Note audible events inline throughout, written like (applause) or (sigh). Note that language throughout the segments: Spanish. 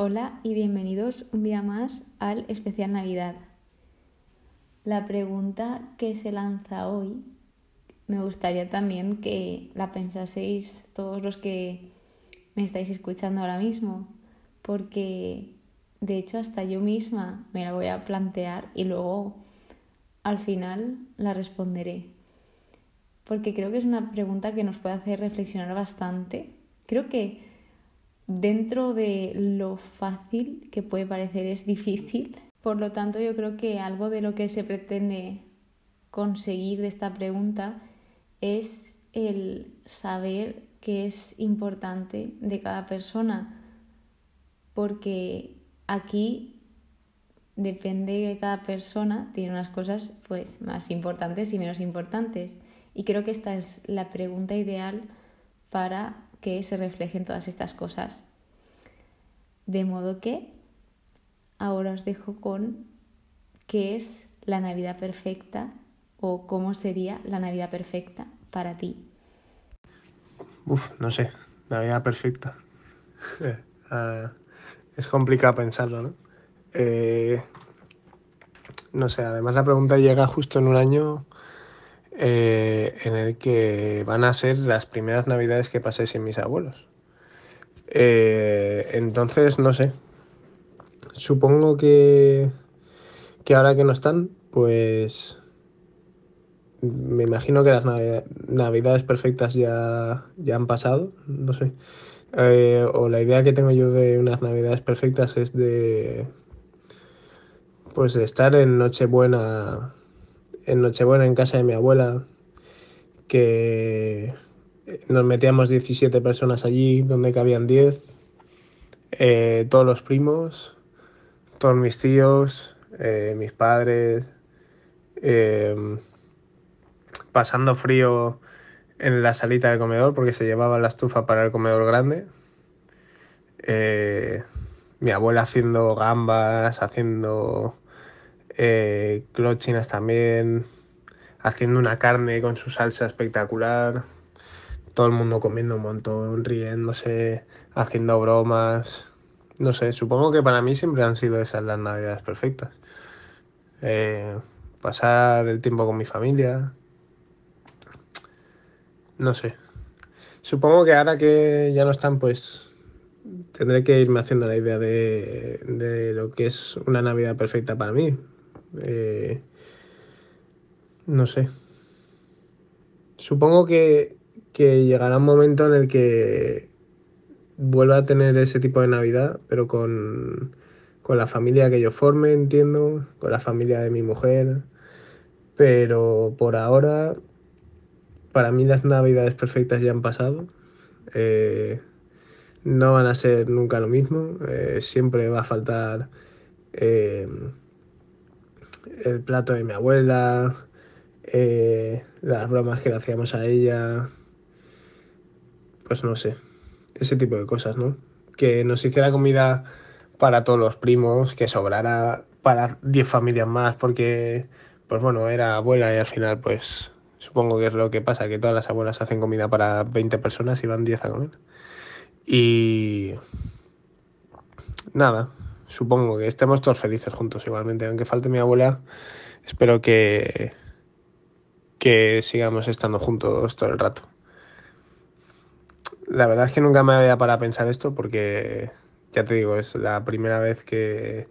Hola y bienvenidos un día más al especial Navidad. La pregunta que se lanza hoy me gustaría también que la pensaseis todos los que me estáis escuchando ahora mismo, porque de hecho hasta yo misma me la voy a plantear y luego al final la responderé, porque creo que es una pregunta que nos puede hacer reflexionar bastante. Creo que dentro de lo fácil que puede parecer es difícil. Por lo tanto, yo creo que algo de lo que se pretende conseguir de esta pregunta es el saber qué es importante de cada persona, porque aquí depende de cada persona, tiene unas cosas pues más importantes y menos importantes. Y creo que esta es la pregunta ideal para que se reflejen todas estas cosas. De modo que ahora os dejo con qué es la Navidad perfecta o cómo sería la Navidad perfecta para ti. Uf, no sé, Navidad perfecta. (laughs) Ah, es complicado pensarlo, ¿no? Eh, no sé, además la pregunta llega justo en un año eh, en el que van a ser las primeras navidades que pasé sin mis abuelos. Eh, entonces, no sé. Supongo que, que ahora que no están, pues me imagino que las navidades perfectas ya, ya han pasado, no sé. Eh, o la idea que tengo yo de unas navidades perfectas es de pues de estar en Nochebuena en Nochebuena en casa de mi abuela, que nos metíamos 17 personas allí, donde cabían 10, eh, todos los primos, todos mis tíos, eh, mis padres, em, pasando frío en la salita del comedor porque se llevaba la estufa para el comedor grande. Eh, mi abuela haciendo gambas, haciendo eh, clochinas también, haciendo una carne con su salsa espectacular, todo el mundo comiendo un montón, riéndose, haciendo bromas. No sé, supongo que para mí siempre han sido esas las navidades perfectas. Eh, pasar el tiempo con mi familia. No sé. Supongo que ahora que ya no están, pues tendré que irme haciendo la idea de, de lo que es una Navidad perfecta para mí. Eh, no sé. Supongo que, llegará un momento en el que vuelva a tener ese tipo de Navidad, pero con, con la familia que yo forme, entiendo, con la familia de mi mujer. Pero por ahora, para mí las Navidades perfectas ya han pasado. Eh, no van a ser nunca lo mismo. Eh, siempre va a faltar el plato de mi abuela, eh, las bromas que le hacíamos a ella, pues no sé, ese tipo de cosas, ¿no? Que nos hiciera comida para todos los primos, que sobrara para 10 familias más, porque, pues bueno, era abuela y al final, pues supongo que es lo que pasa, que todas las abuelas hacen comida para 20 personas y van 10 a comer. Y nada, supongo que estemos todos felices juntos igualmente. Aunque falte mi abuela, espero que, que sigamos estando juntos todo el rato. La verdad es que nunca me había parado a pensar esto porque, ya te digo, es la primera vez que,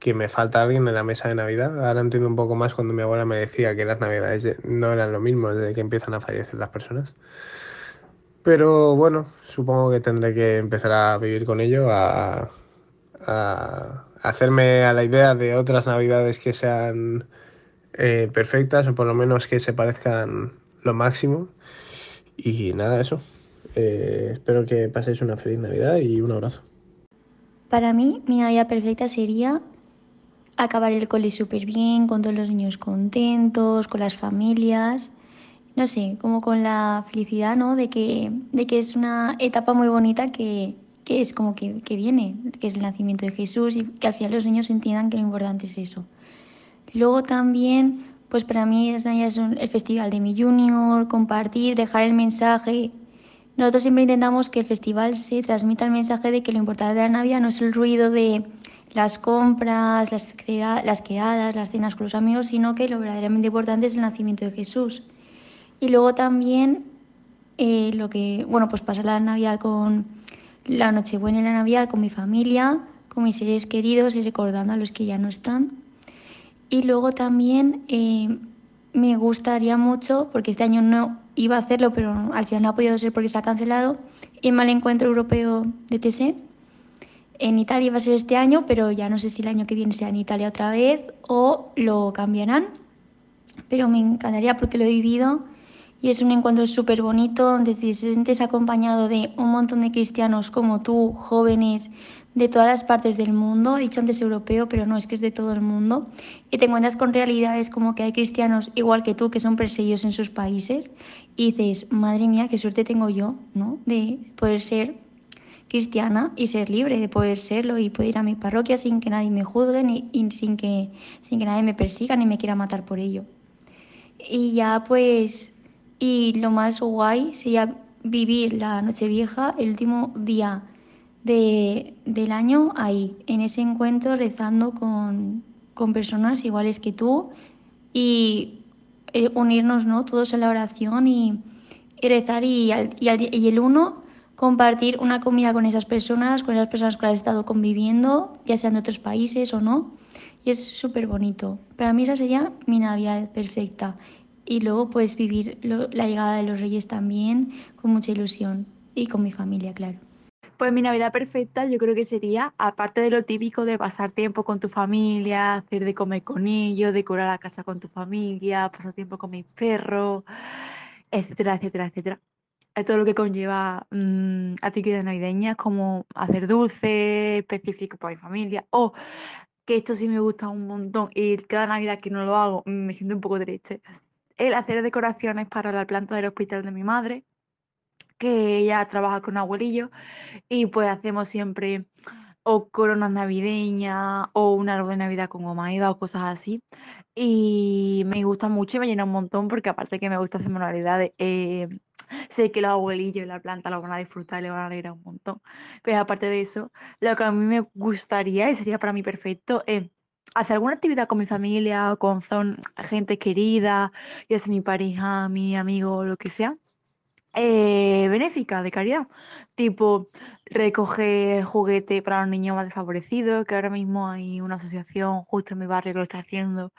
que me falta alguien en la mesa de Navidad. Ahora entiendo un poco más cuando mi abuela me decía que las Navidades no eran lo mismo desde que empiezan a fallecer las personas. Pero bueno, supongo que tendré que empezar a vivir con ello, a, a hacerme a la idea de otras navidades que sean eh, perfectas o por lo menos que se parezcan lo máximo. Y nada, eso. Eh, espero que paséis una feliz Navidad y un abrazo. Para mí, mi Navidad perfecta sería acabar el cole súper bien, con todos los niños contentos, con las familias. No sé, como con la felicidad, ¿no? De que, de que es una etapa muy bonita que, que es como que, que, viene, que es el nacimiento de Jesús y que al final los niños entiendan que lo importante es eso. Luego también, pues para mí es, es el festival de mi junior, compartir, dejar el mensaje nosotros siempre intentamos que el festival se transmita el mensaje de que lo importante de la Navidad no es el ruido de las compras, las, las quedadas, las cenas con los amigos, sino que lo verdaderamente importante es el nacimiento de Jesús. Y luego también eh, lo que, bueno, pues pasar la Navidad con la Nochebuena y la Navidad con mi familia, con mis seres queridos y recordando a los que ya no están. Y luego también eh, me gustaría mucho, porque este año no iba a hacerlo, pero al final no ha podido ser porque se ha cancelado, irme al encuentro europeo de TC. En Italia va a ser este año, pero ya no sé si el año que viene sea en Italia otra vez o lo cambiarán. Pero me encantaría porque lo he vivido y es un encuentro súper bonito donde te sientes acompañado de un montón de cristianos como tú, jóvenes de todas las partes del mundo, he dicho antes europeo, pero no es que es de todo el mundo, y te encuentras con realidades como que hay cristianos igual que tú que son perseguidos en sus países y dices, madre mía, qué suerte tengo yo, ¿no? De poder ser cristiana y ser libre, de poder serlo y poder ir a mi parroquia sin que nadie me juzgue ni, y sin que, sin que nadie me persiga ni me quiera matar por ello. Y ya pues, y lo más guay sería vivir la noche vieja, el último día de, del año ahí, en ese encuentro, rezando con, con personas iguales que tú y eh, unirnos ¿no? todos en la oración y, y rezar y, y, y, el uno compartir una comida con esas personas, con esas personas con las que has estado conviviendo, ya sean de otros países o no. Y es súper bonito. Para mí esa sería mi Navidad perfecta. Y luego pues vivir la llegada de los Reyes también con mucha ilusión y con mi familia, claro. Pues mi Navidad perfecta yo creo que sería, aparte de lo típico de pasar tiempo con tu familia, hacer de comer con ellos, decorar la casa con tu familia, pasar tiempo con mis perros, etcétera, etcétera, etcétera. Es todo lo que conlleva mmm, actividades navideñas como hacer dulces específicos para mi familia o que esto sí me gusta un montón y cada Navidad que no lo hago me siento un poco triste. El hacer decoraciones para la planta del hospital de mi madre que ella trabaja con abuelillos y pues hacemos siempre o coronas navideñas o un árbol de Navidad con goma o cosas así. Y me gusta mucho y me llena un montón porque aparte que me gusta hacer manualidades, eh, sé que los abuelillos y la planta lo van a disfrutar y le van a alegrar un montón. Pero aparte de eso, lo que a mí me gustaría y sería para mí perfecto es hacer alguna actividad con mi familia, con son, gente querida, ya sea mi pareja, mi amigo, lo que sea eh, benéfica, de caridad. Tipo, recoger juguete para los niños más desfavorecidos, que ahora mismo hay una asociación justo en mi barrio que lo está haciendo.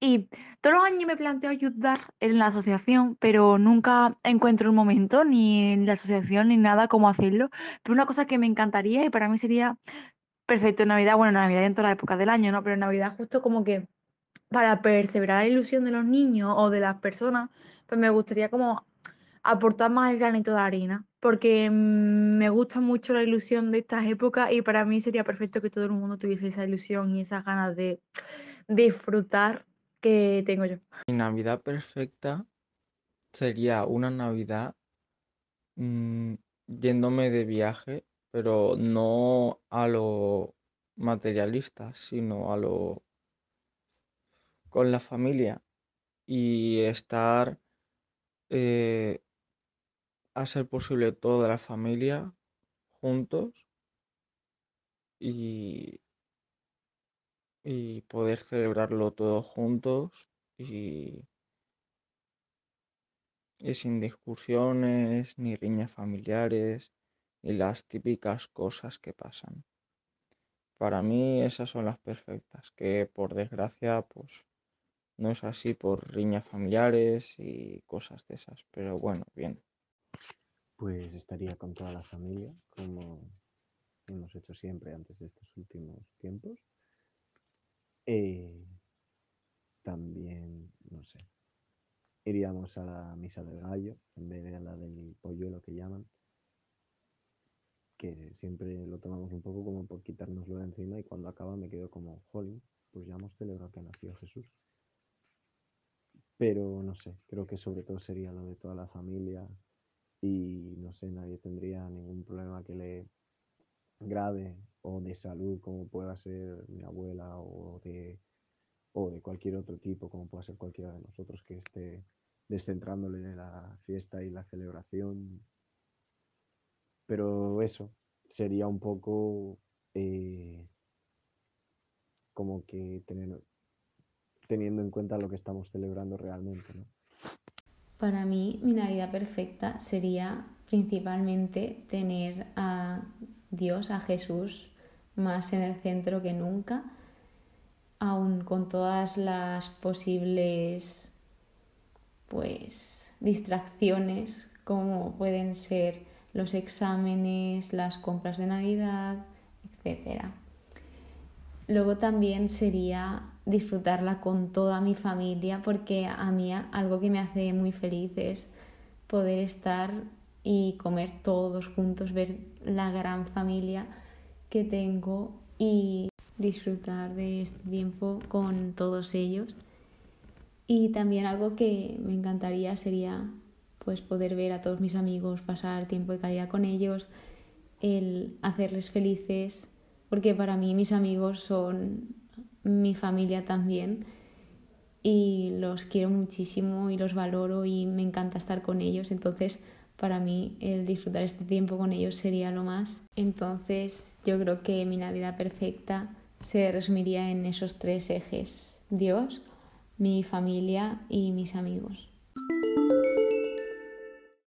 Y todos los años me planteo ayudar en la asociación, pero nunca encuentro el momento, ni en la asociación, ni nada cómo hacerlo. Pero una cosa que me encantaría y para mí sería perfecto en Navidad, bueno, en Navidad en todas las épocas del año, ¿no? Pero en Navidad justo como que para perseverar la ilusión de los niños o de las personas, pues me gustaría como aportar más el granito de arena, porque mm, me gusta mucho la ilusión de estas épocas y para mí sería perfecto que todo el mundo tuviese esa ilusión y esas ganas de disfrutar que tengo yo. Mi Navidad perfecta sería una Navidad mmm, yéndome de viaje, pero no a lo materialista, sino a lo con la familia y estar eh, a ser posible toda la familia juntos y, y poder celebrarlo todos juntos y, y sin discusiones ni riñas familiares ni las típicas cosas que pasan. Para mí esas son las perfectas, que por desgracia pues no es así por riñas familiares y cosas de esas, pero bueno, bien. Pues estaría con toda la familia, como hemos hecho siempre antes de estos últimos tiempos. Eh, también, no sé, iríamos a la misa del gallo en vez de a la del polluelo que llaman, que siempre lo tomamos un poco como por quitárnoslo de encima y cuando acaba me quedo como, jolín, pues ya hemos celebrado que nació Jesús. Pero no sé, creo que sobre todo sería lo de toda la familia, y no sé, nadie tendría ningún problema que le grave o de salud como pueda ser mi abuela o de, o de cualquier otro tipo como pueda ser cualquiera de nosotros que esté descentrándole de la fiesta y la celebración pero eso sería un poco eh, como que tener, teniendo en cuenta lo que estamos celebrando realmente. Para mí, mi Navidad perfecta sería principalmente tener a Dios, a Jesús, más en el centro que nunca, aun con todas las posibles pues distracciones como pueden ser los exámenes, las compras de Navidad, etc. Luego también sería disfrutarla con toda mi familia porque a mí algo que me hace muy feliz es poder estar y comer todos juntos, ver la gran familia que tengo y disfrutar de este tiempo con todos ellos. Y también algo que me encantaría sería pues poder ver a todos mis amigos, pasar tiempo de calidad con ellos, el hacerles felices, porque para mí mis amigos son mi familia también y los quiero muchísimo y los valoro y me encanta estar con ellos, entonces para mí el disfrutar este tiempo con ellos sería lo más. Entonces yo creo que mi Navidad perfecta se resumiría en esos tres ejes, Dios, mi familia y mis amigos.